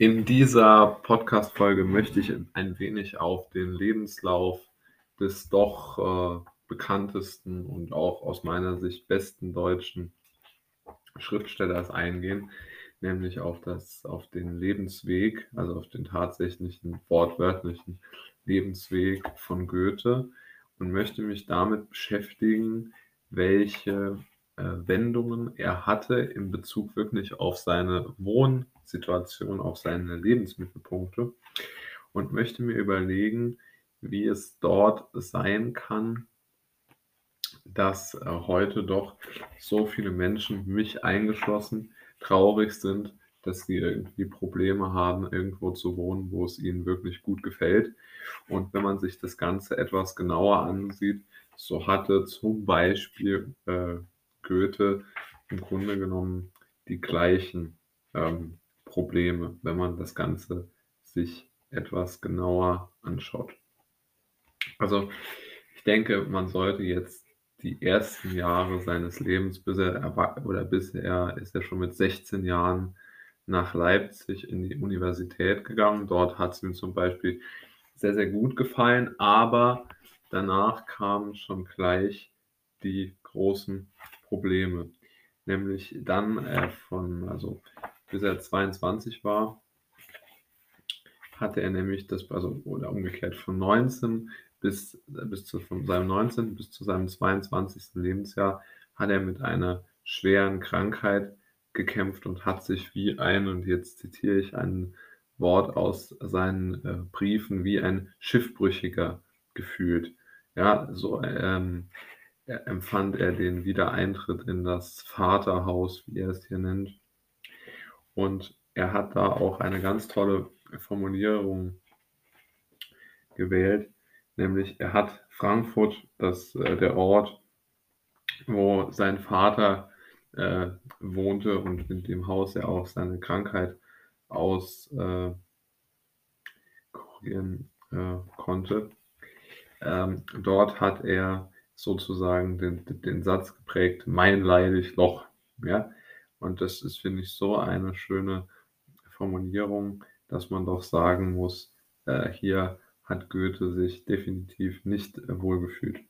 In dieser Podcast-Folge möchte ich ein wenig auf den Lebenslauf des doch äh, bekanntesten und auch aus meiner Sicht besten deutschen Schriftstellers eingehen, nämlich auf, das, auf den Lebensweg, also auf den tatsächlichen wortwörtlichen Lebensweg von Goethe und möchte mich damit beschäftigen, welche äh, Wendungen er hatte in Bezug wirklich auf seine Wohnsituation, auf seine Lebensmittelpunkte und möchte mir überlegen, wie es dort sein kann, dass äh, heute doch so viele Menschen, mich eingeschlossen, traurig sind, dass sie irgendwie Probleme haben, irgendwo zu wohnen, wo es ihnen wirklich gut gefällt. Und wenn man sich das Ganze etwas genauer ansieht, so hatte zum Beispiel äh, Goethe im Grunde genommen die gleichen ähm, Probleme, wenn man das Ganze sich etwas genauer anschaut. Also ich denke, man sollte jetzt die ersten Jahre seines Lebens, bis er oder bis er ist er schon mit 16 Jahren nach Leipzig in die Universität gegangen. Dort hat es ihm zum Beispiel sehr, sehr gut gefallen, aber danach kamen schon gleich die großen Probleme. Nämlich dann äh, von, also bis er 22 war, hatte er nämlich das, also oder umgekehrt von 19 bis, bis zu von seinem 19. bis zu seinem 22. Lebensjahr hat er mit einer schweren Krankheit gekämpft und hat sich wie ein, und jetzt zitiere ich ein Wort aus seinen äh, Briefen, wie ein Schiffbrüchiger gefühlt. Ja, so ähm, empfand er den Wiedereintritt in das Vaterhaus, wie er es hier nennt. Und er hat da auch eine ganz tolle Formulierung gewählt, nämlich er hat Frankfurt, das, äh, der Ort, wo sein Vater äh, wohnte und in dem Haus er auch seine Krankheit aus äh, korrigieren äh, konnte. Ähm, dort hat er sozusagen den, den Satz geprägt, mein leidig Loch. Ja? Und das ist, finde ich, so eine schöne Formulierung, dass man doch sagen muss, äh, hier hat Goethe sich definitiv nicht äh, wohlgefühlt.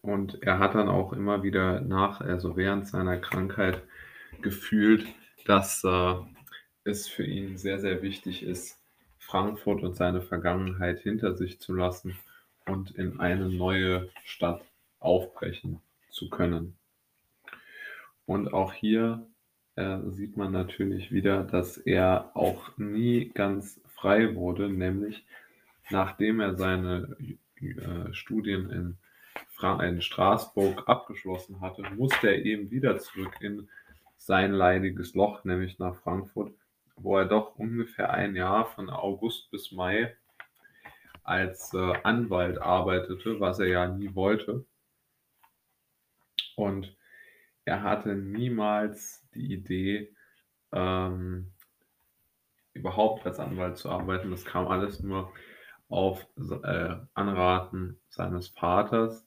Und er hat dann auch immer wieder nach, also während seiner Krankheit gefühlt, dass äh, es für ihn sehr, sehr wichtig ist, Frankfurt und seine Vergangenheit hinter sich zu lassen und in eine neue Stadt aufbrechen zu können. Und auch hier äh, sieht man natürlich wieder, dass er auch nie ganz frei wurde, nämlich nachdem er seine äh, Studien in, in Straßburg abgeschlossen hatte, musste er eben wieder zurück in sein leidiges Loch, nämlich nach Frankfurt, wo er doch ungefähr ein Jahr von August bis Mai als äh, Anwalt arbeitete, was er ja nie wollte. Und er hatte niemals die Idee, ähm, überhaupt als Anwalt zu arbeiten. Das kam alles nur auf äh, Anraten seines Vaters.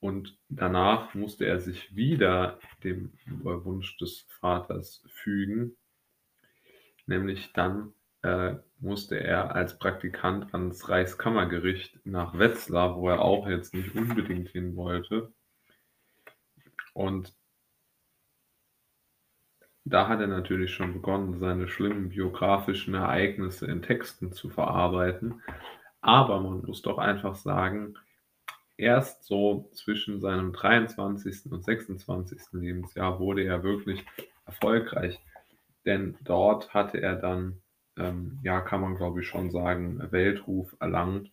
Und danach musste er sich wieder dem Wunsch des Vaters fügen. Nämlich dann äh, musste er als Praktikant ans Reichskammergericht nach Wetzlar, wo er auch jetzt nicht unbedingt hin wollte. Und da hat er natürlich schon begonnen, seine schlimmen biografischen Ereignisse in Texten zu verarbeiten. Aber man muss doch einfach sagen, erst so zwischen seinem 23. und 26. Lebensjahr wurde er wirklich erfolgreich. Denn dort hatte er dann, ähm, ja, kann man glaube ich schon sagen, Weltruf erlangt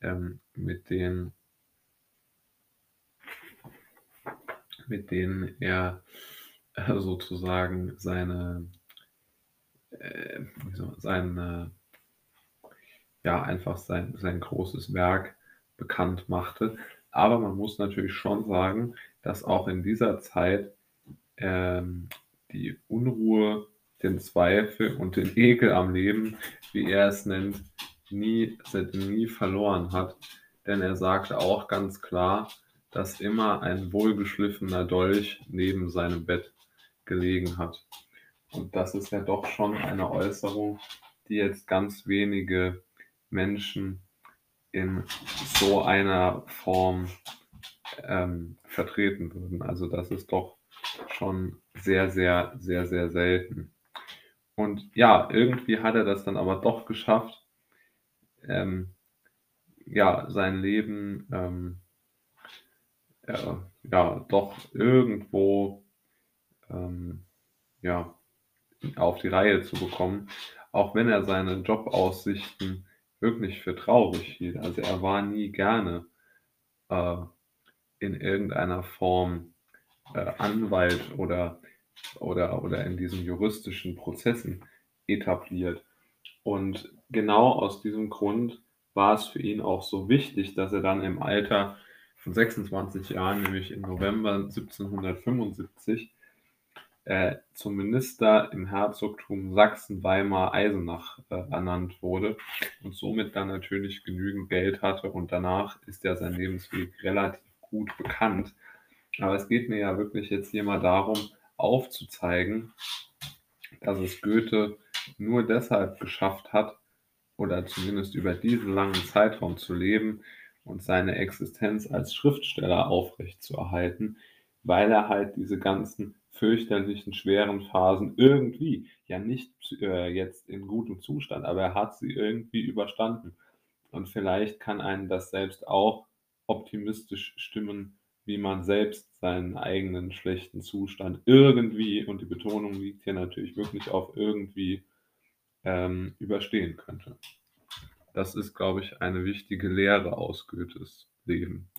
ähm, mit den mit denen er sozusagen seine, äh, sein, ja, einfach sein, sein großes Werk bekannt machte. Aber man muss natürlich schon sagen, dass auch in dieser Zeit ähm, die Unruhe, den Zweifel und den Ekel am Leben, wie er es nennt, nie, nie verloren hat. Denn er sagte auch ganz klar, dass immer ein wohlgeschliffener Dolch neben seinem Bett gelegen hat. Und das ist ja doch schon eine Äußerung, die jetzt ganz wenige Menschen in so einer Form ähm, vertreten würden. Also das ist doch schon sehr, sehr, sehr, sehr selten. Und ja, irgendwie hat er das dann aber doch geschafft, ähm, ja, sein Leben ähm, äh, ja doch irgendwo ähm, ja, auf die Reihe zu bekommen, auch wenn er seine Jobaussichten wirklich für traurig hielt. Also er war nie gerne äh, in irgendeiner Form äh, Anwalt oder, oder, oder in diesen juristischen Prozessen etabliert. Und genau aus diesem Grund war es für ihn auch so wichtig, dass er dann im Alter von 26 Jahren, nämlich im November 1775, äh, zum Minister im Herzogtum Sachsen-Weimar-Eisenach äh, ernannt wurde und somit dann natürlich genügend Geld hatte. Und danach ist ja sein Lebensweg relativ gut bekannt. Aber es geht mir ja wirklich jetzt hier mal darum, aufzuzeigen, dass es Goethe nur deshalb geschafft hat, oder zumindest über diesen langen Zeitraum zu leben und seine Existenz als Schriftsteller aufrechtzuerhalten, weil er halt diese ganzen fürchterlichen, schweren Phasen irgendwie, ja nicht äh, jetzt in gutem Zustand, aber er hat sie irgendwie überstanden. Und vielleicht kann einen das selbst auch optimistisch stimmen, wie man selbst seinen eigenen schlechten Zustand irgendwie, und die Betonung liegt hier natürlich wirklich auf irgendwie, ähm, überstehen könnte. Das ist, glaube ich, eine wichtige Lehre aus Goethes Leben.